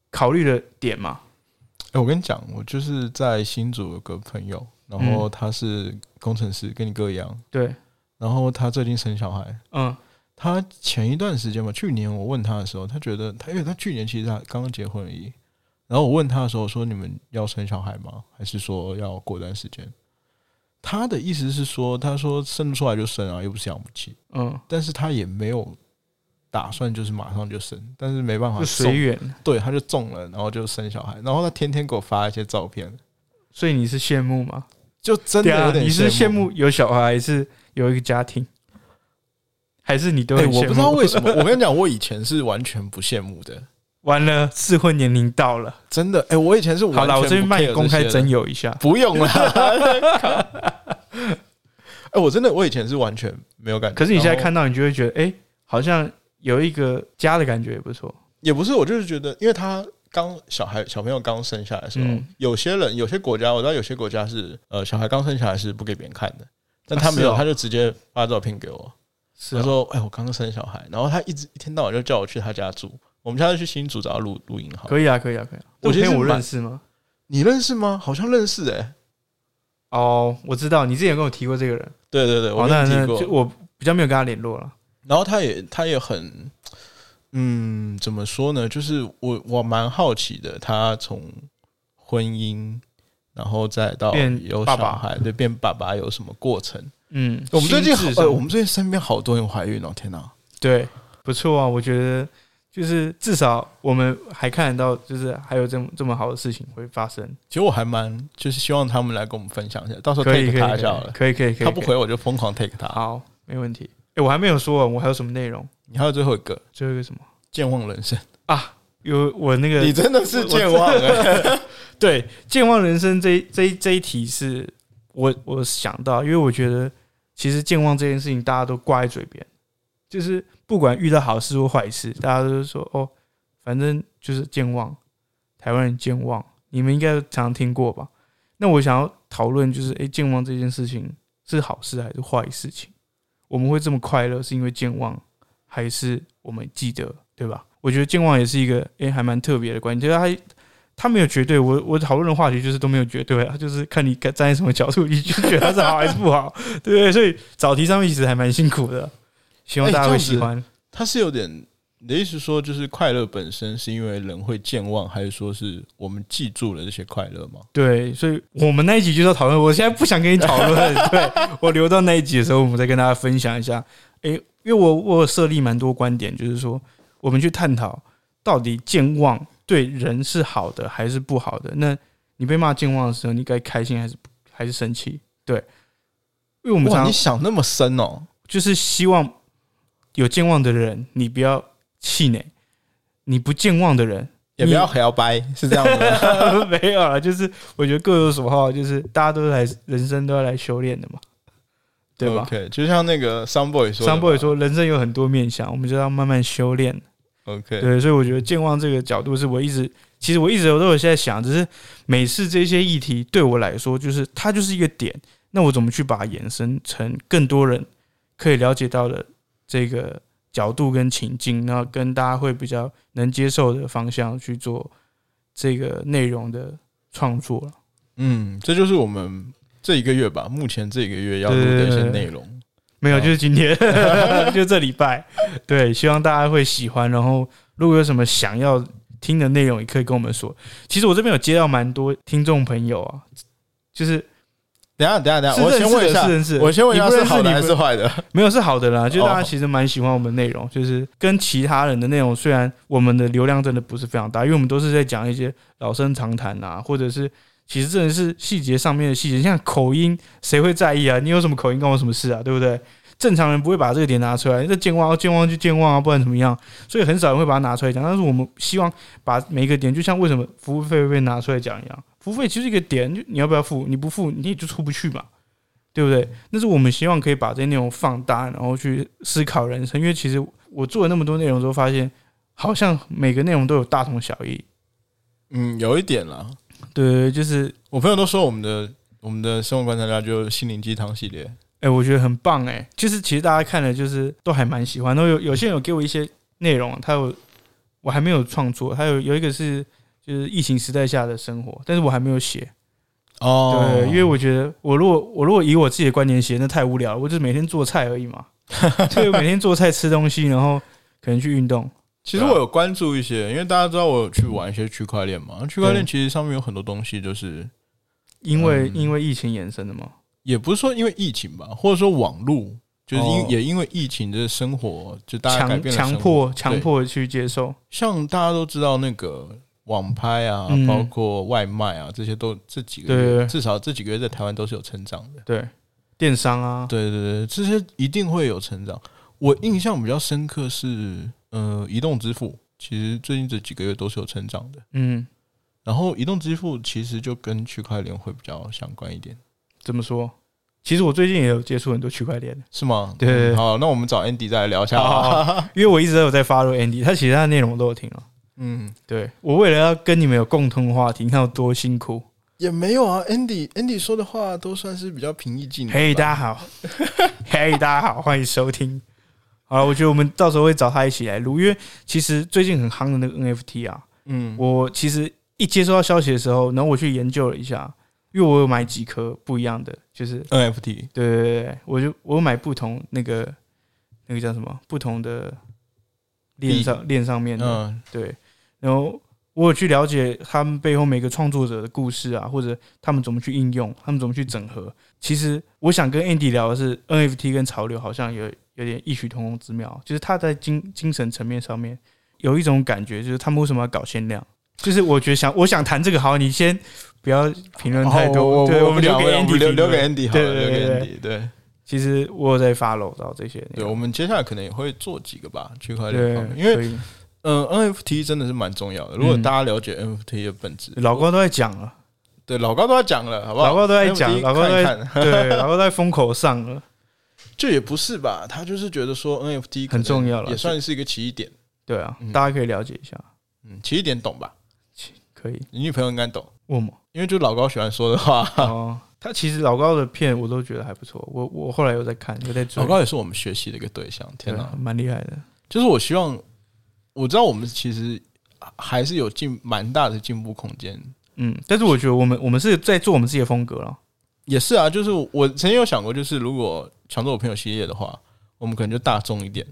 考虑的点嘛。哎、我跟你讲，我就是在新组有个朋友，然后他是工程师，跟你哥一样，对，然后他最近生小孩。嗯他前一段时间嘛，去年我问他的时候，他觉得他因为他去年其实他刚刚结婚而已。然后我问他的时候说：“你们要生小孩吗？还是说要过段时间？”他的意思是说，他说生得出来就生啊，又不是养不起，嗯，但是他也没有打算就是马上就生，但是没办法就随，缘。对，他就中了，然后就生小孩，然后他天天给我发一些照片，所以你是羡慕吗？就真的你是羡慕。有小孩，还是有一个家庭，还是你都哎、很羡慕？我不知道为什么，我跟你讲，我以前是完全不羡慕的，完了，适婚年龄到了。真的。哎、我以前是好了，我这边完全不帮你公开征友一下。不用了。哎、我真的，我以前是完全没有感觉。可是你现在看到，你就会觉得，哎、好像有一个家的感觉也不错。也不是，我就是觉得，因为他刚小孩小朋友刚生下来的时候，嗯有些人有些国家，我知道有些国家是呃小孩刚生下来是不给别人看的，但他没有，啊哦他就直接发照片给我，他说：“哎、我刚生小孩。”然后他一直一天到晚就叫我去他家住，我们下次去新竹找他录录音好。可以啊，可以啊，可以啊。我其实这个朋友我蛮认识吗？你认识吗？好像认识哎、哦，我知道，你之前有跟我提过这个人。对对对，我跟你提过。就我比较没有跟他联络了。然后他也他也很，嗯，怎么说呢？就是我我蛮好奇的，他从婚姻，然后再到变有爸爸小孩，对，变爸爸有什么过程？嗯，我们最近好我们最近身边好多人怀孕哦，天哪！对不错啊，我觉得就是至少我们还看得到，就是还有这么这么好的事情会发生。其实我还蛮就是希望他们来跟我们分享一下，到时候可以 take 可以可他一下好了。以可以可以可以，他不回我就疯狂 take 他。好，没问题。哎，我还没有说完，我还有什么内容？你还有最后一个最后一个什么健忘人生，啊？有我那个你真的是健忘哎！对健忘人生这一这一这一题是我我想到，因为我觉得其实健忘这件事情大家都挂在嘴边，就是不管遇到好事或坏事，大家都是说哦，反正就是健忘，台湾人健忘，你们应该常常听过吧？那我想要讨论就是，诶，健忘这件事情是好事还是坏事情？我们会这么快乐，是因为健忘，还是我们记得，对吧？我觉得健忘也是一个诶、还蛮特别的关系，就是他他没有绝对，我我讨论的话题就是都没有绝对啊，就是看你站在什么角度，你就觉得它是好还是不好，对不对？所以找题上面其实还蛮辛苦的，希望大家会喜欢。它是有点。你的意思说，就是快乐本身是因为人会健忘，还是说是我们记住了这些快乐吗？对，所以我们那一集就是要讨论。我现在不想跟你讨论，对我留到那一集的时候，我们再跟大家分享一下。诶，因为我我设立蛮多观点，就是说我们去探讨到底健忘对人是好的还是不好的。那你被骂健忘的时候，你该开心还是还是生气？对，因为我们常你想那么深哦，就是希望有健忘的人，你不要。气馁，你不健忘的人也不要很要掰，是这样吗。没有了，就是我觉得各有所好，就是大家都来人生都要来修炼的嘛，对吧？OK，就像那个 Sun Boy 说，Sun Boy 说，人生有很多面相，我们就要慢慢修炼。OK，对，所以我觉得健忘这个角度是我一直，其实我一直我都有在想，只是每次这些议题对我来说，就是它就是一个点，那我怎么去把它延伸成更多人可以了解到的这个。角度跟情境，然后跟大家会比较能接受的方向去做这个内容的创作了。嗯，这就是我们这一个月吧，目前这一个月要录的一些内容。没有，就是今天，就这礼拜。对，希望大家会喜欢。然后，如果有什么想要听的内容，也可以跟我们说。其实我这边有接到蛮多听众朋友啊，就是。等下，等下，等下，我先问一下，我先问一下是好的还是坏的？没有是好的啦，就大家其实蛮喜欢我们内容，就是跟其他人的内容，虽然我们的流量真的不是非常大，因为我们都是在讲一些老生常谈啊，或者是其实真的是细节上面的细节，像口音，谁会在意啊？你有什么口音，关我什么事啊？对不对？正常人不会把这个点拿出来，那健忘健忘就健忘啊，不然怎么样？所以很少人会把它拿出来讲。但是我们希望把每一个点，就像为什么服务费会被拿出来讲一样。付费其实一个点，就你要不要付？你不付，你也就出不去嘛，对不对？那是我们希望可以把这些内容放大，然后去思考人生。因为其实我做了那么多内容之后，发现好像每个内容都有大同小异。嗯，有一点啦。对，就是我朋友都说我们的我们的生活观察家就心灵鸡汤系列。哎，我觉得很棒哎。就是其实大家看了，就是都还蛮喜欢。都有有些人有给我一些内容，他有我还没有创作，还有有一个是。就是疫情时代下的生活，但是我还没有写哦。对，因为我觉得我如果我如果以我自己的观点写，那太无聊了。我就是每天做菜而已嘛，就每天做菜吃东西，然后可能去运动。其实我有关注一些，因为大家知道我有去玩一些区块链嘛。区块链其实上面有很多东西，就是因为因为疫情延伸的嘛。也不是说因为疫情吧，或者说网络，就是因也因为疫情的生活，就大家强强迫强迫去接受。像大家都知道那个。网拍啊，包括外卖啊，这些都这几个月，至少这几个月在台湾都是有成长的。对，电商啊，对对对，这些一定会有成长。我印象比较深刻是，呃，移动支付，其实最近这几个月都是有成长的。嗯，然后移动支付其实就跟区块链会比较相关一点。怎么说？其实我最近也有接触很多区块链是吗？对，好，那我们找 Andy 再来聊一下，因为我一直都有在 follow Andy，他其他的内容我都有听了。嗯，对我为了要跟你们有共同话题，你看有多辛苦？也没有啊，Andy，Andy 说的话都算是比较平易近人。嘿，大家好，嘿，大家好，欢迎收听。好了，我觉得我们到时候会找他一起来录，因为其实最近很夯的那个 NFT 啊，嗯，我其实一接收到消息的时候，然后我去研究了一下，因为我有买几颗不一样的，就是 NFT，对对对，我就我买不同那个那个叫什么不同的链上链上面的，对。然后我有去了解他们背后每个创作者的故事啊，或者他们怎么去应用，他们怎么去整合。其实我想跟 Andy 聊的是 NFT 跟潮流好像有有点异曲同工之妙，就是他在精精神层面上面有一种感觉，就是他们为什么要搞限量？就是我觉得想我想谈这个，好，你先不要评论太多，对，我们留给 Andy，留留给 Andy，好，留给 Andy。对，其实我有在 follow 到这些，对，我们接下来可能也会做几个吧，区块链方面，因为。嗯，NFT 真的是蛮重要的。如果大家了解 NFT 的本质，老高都在讲了，对，老高都在讲了，好不好？老高都在讲，老高在对，老高在风口上了。这也不是吧？他就是觉得说 NFT 很重要了，也算是一个起点。对啊，大家可以了解一下。嗯，起点懂吧？可以，你女朋友应该懂。为什么？因为就老高喜欢说的话。哦，他其实老高的片我都觉得还不错。我我后来又在看，有在追。老高也是我们学习的一个对象。天哪，蛮厉害的。就是我希望。我知道我们其实还是有进蛮大的进步空间。嗯，但是我觉得我们我们是在做我们自己的风格了。也是啊，就是我曾经有想过，就是如果抢走我朋友系列的话，我们可能就大众一点，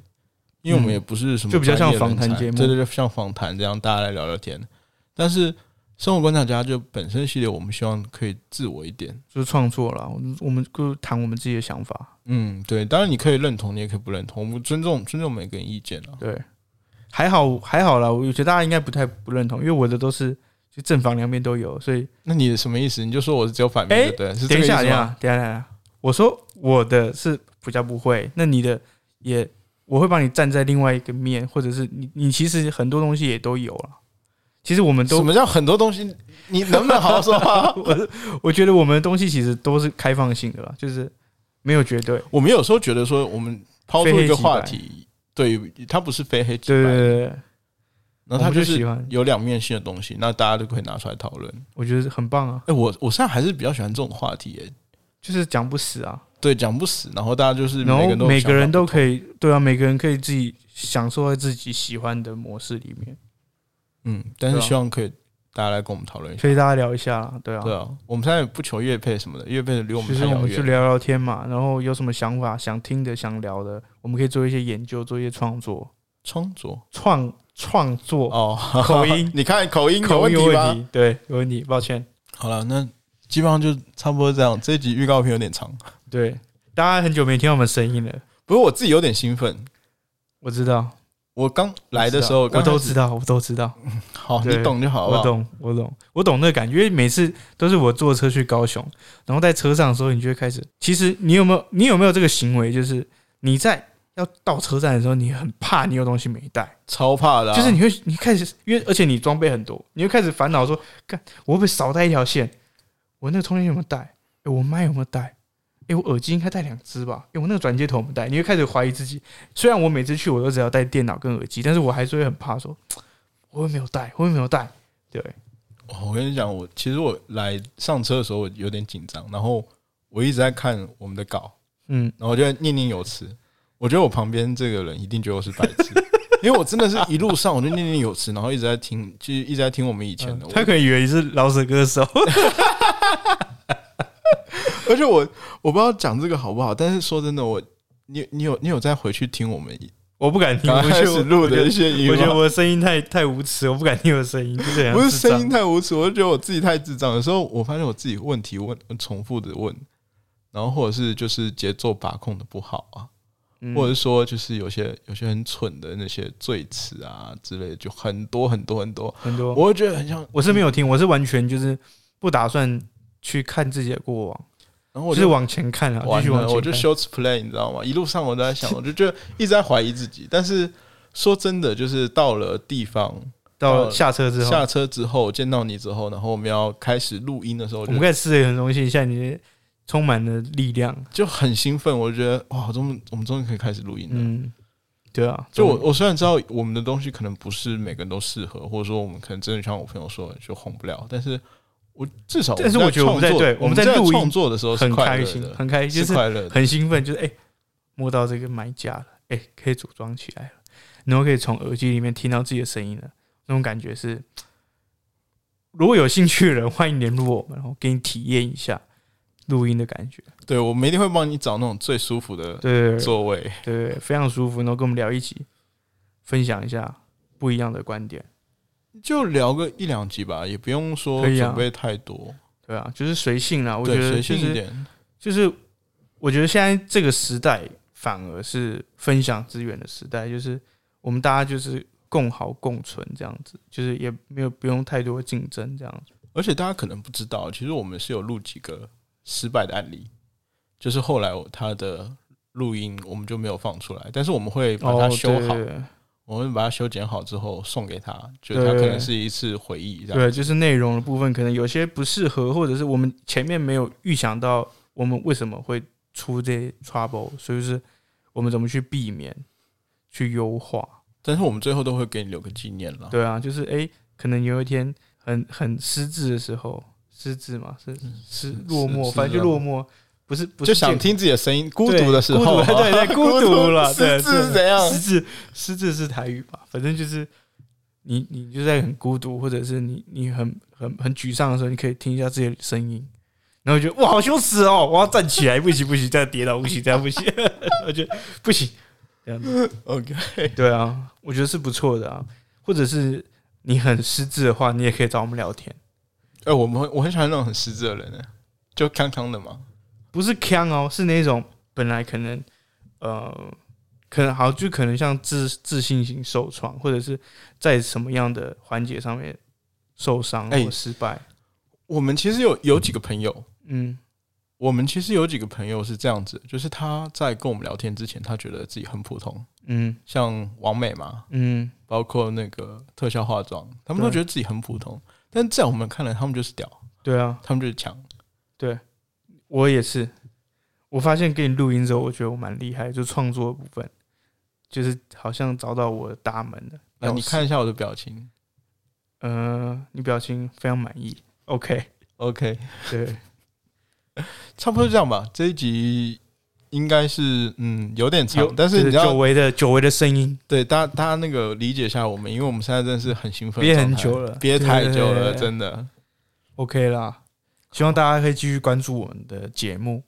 因为我们也不是什么就比较像访谈节目对对对，像访谈这样大家来聊聊天。但是生活观察家就本身系列，我们希望可以自我一点。就是创作了，我们我们就谈我们自己的想法。嗯，对，当然你可以认同，你也可以不认同，我们尊重尊重每个人意见了。对，还好还好啦，我觉得大家应该不太不认同，因为我的都是就正反两面都有，所以那你什么意思？你就说我是只有反面，的对等一下，个意思吗等一下，等一下，等一下，我说我的是比较不会，那你的也我会帮你站在另外一个面，或者是你你其实很多东西也都有了。其实我们都，什么叫很多东西？你能不能好好说话？我觉得我们的东西其实都是开放性的啦，就是没有绝对。我们有时候觉得说，我们抛出一个话题，对，它不是非黑即白，对对对对，然后它我就就是有两面性的东西，那大家都可以拿出来讨论。我觉得很棒啊，哎、我我现在还是比较喜欢这种话题、哎，就是讲不死啊，对，讲不死，然后大家就是每个人都，可以，对啊，每个人可以自己享受在自己喜欢的模式里面，嗯，但是希望可以大家来跟我们讨论一下。可以大家聊一下啦，对啊，对啊，我们现在也不求乐配什么的，乐配的离我们其实我们去。聊聊天嘛，然后有什么想法、想听的、想聊的，我们可以做一些研究，做一些创作、创作创创作。哦，口音 你看口音有口问题吧？音有问题，对，有问题，抱歉。好了，那基本上就差不多这样。这一集预告片有点长，对，大家很久没听到我们声音了，不过我自己有点兴奋。我知道，我刚来的时候，我都知道，我都知道，好，你懂就好？我懂，我懂，我懂那个感觉，因为每次都是我坐车去高雄，然后在车上的时候，你就会开始，其实你有没有，你有没有这个行为，就是你在要到车站的时候，你很怕你有东西没带。超怕的啊、就是你会，你开始，因为而且你装备很多，你会开始烦恼说，干，我会不会少带一条线？我那个充电线有没有带？诶我麦有没有带？诶我耳机应该带两只吧？诶我那个转接头有没有带？你会开始怀疑自己。虽然我每次去我都只要带电脑跟耳机，但是我还是会很怕说，我会没有带，会不会没有带？对，哦我跟你讲，我其实我来上车的时候，我有点紧张，然后我一直在看我们的稿，嗯，然后我就在念念有词。我觉得我旁边这个人一定觉得我是白痴，因为我真的是一路上我就念念有词，然后一直在听，就是一直在听我们以前的。他可能以为你是老舍歌手。而且我我不知道讲这个好不好，但是说真的，我你你有你有再回去听我们我不敢听，我刚开觉得我始录的一些音吗？我觉得我的声音太太无耻，我不敢听我的声音，就这样不是声音太无耻，我就觉得我自己太智障。有时候我发现我自己问题问重复的问，然后或者是就是节奏把控的不好啊，嗯或者是说就是有些有些很蠢的那些罪词啊之类的，就很多很多很多，很多。我会觉得很像。我是没有听，我是完全就是不打算去看自己的过往，然后我就就是往前看了，继续往前看。我就 short play，你知道吗？一路上我都在想，我就觉得一直在怀疑自己。但是说真的，就是到了地方，到下车之后，下车之后见到你之后，然后我们要开始录音的时候，我们开始吃了很多东西，现在你充满了力量。就很兴奋。我觉得哇，终于我们终于可以开始录音了。嗯，对啊，就我我虽然知道我们的东西可能不是每个人都适合，或者说我们可能真的像我朋友说的就红不了，但是我至少但是我觉得我们在对我们在在录音创作的时候很开心，很开心，就是是快乐。很兴奋，就是哎、摸到这个买家了，哎、可以组装起来了，然后可以从耳机里面听到自己的声音了，那种感觉是，如果有兴趣的人，欢迎联络我们，然后给你体验一下录音的感觉。对我们一定会帮你找那种最舒服的座位。对，非常舒服，然后跟我们聊一起，分享一下不一样的观点。就聊个一两集吧，也不用说可以啊准备太多，对啊，就是随性啦。我对，觉得随就是性一点。就是，我觉得现在这个时代反而是分享资源的时代，就是我们大家就是共好共存这样子，就是也没有不用太多竞争这样子。而且大家可能不知道，其实我们是有录几个失败的案例，就是后来我他的录音我们就没有放出来，但是我们会把它修好，哦对对我们把它修剪好之后送给他，就他可能是一次回忆这样。对，就是内容的部分可能有些不适合，或者是我们前面没有预想到我们为什么会出这些 trouble，所以是我们怎么去避免、去优化。但是我们最后都会给你留个纪念了。对啊，就是诶，可能有一天很很失智的时候，失智嘛，是失落寞，反正就落寞，不是不是就想听自己的声音，孤独的时候。对 对，孤独了，对，失智是怎样？失智失智是台语吧？反正就是你你就在很孤独，或者是你你很很很沮丧的时候，你可以听一下自己的声音，然后觉得哇好羞耻哦，我要站起来，不行不行，这样跌倒不行，这样不行，我觉得不行，这样子。OK，对啊，我觉得是不错的啊，或者是你很失智的话，你也可以找我们聊天，哎，我们我很喜欢那种很失智的人呢，就康康的嘛。不是腔哦，是那种本来可能呃，可能好就可能像自自信心受创，或者是在什么样的环节上面受伤哎或失败，我们其实有有几个朋友，嗯。我们其实有几个朋友是这样子，就是他在跟我们聊天之前，他觉得自己很普通，嗯。像王美嘛，嗯，包括那个特效化妆，他们都觉得自己很普通，但在我们看来，他们就是屌，对啊，他们就是强。我也是，我发现给你录音之后，我觉得我蛮厉害，就创作的部分，就是好像找到我的大门了。那你看一下我的表情。呃，你表情非常满意，OK，，OK，对，差不多这样吧。这一集应该是嗯有点长，但是久违的久违的声音，对大家大家那个理解一下我们，因为我们现在真的是很兴奋憋，很久了。憋太久了，真的。OK 啦，希望大家可以继续关注我们的节目。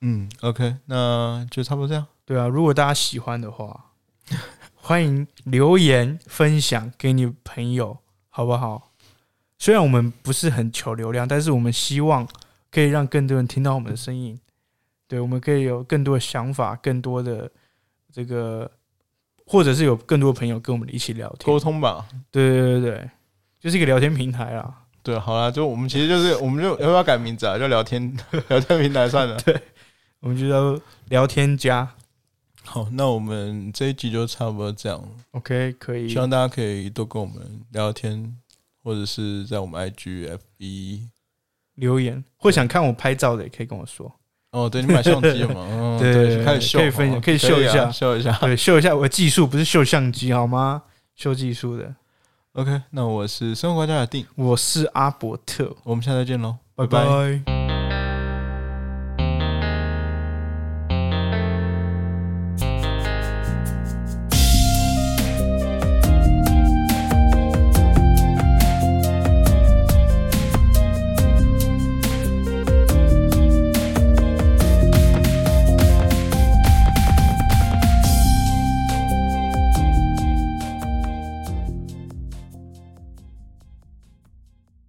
嗯，OK，那就差不多这样。对啊，如果大家喜欢的话，欢迎留言分享给你朋友，好不好？虽然我们不是很求流量，但是我们希望可以让更多人听到我们的声音。对，我们可以有更多的想法，更多的这个，或者是有更多的朋友跟我们一起聊天沟。通吧。对对对对，就是一个聊天平台啦。对，好啦，就我们其实就是，我们就要不要改名字啊？就聊天聊天平台算了。对我们就叫聊天家。好，那我们这一集就差不多这样。OK，可以希。望大家可以多跟我们聊聊天，或者是在我们 IG、FB。留言，或想看我拍照的也可以跟我说。哦，对你买相机了吗？嗯，对对，开始秀，可以分享哦可以秀一啊下秀一下。对，秀一下我的技术，不是秀相机好吗？秀技术的。OK，那我是生活家的定，我是阿伯特，我们下次再见喽，拜拜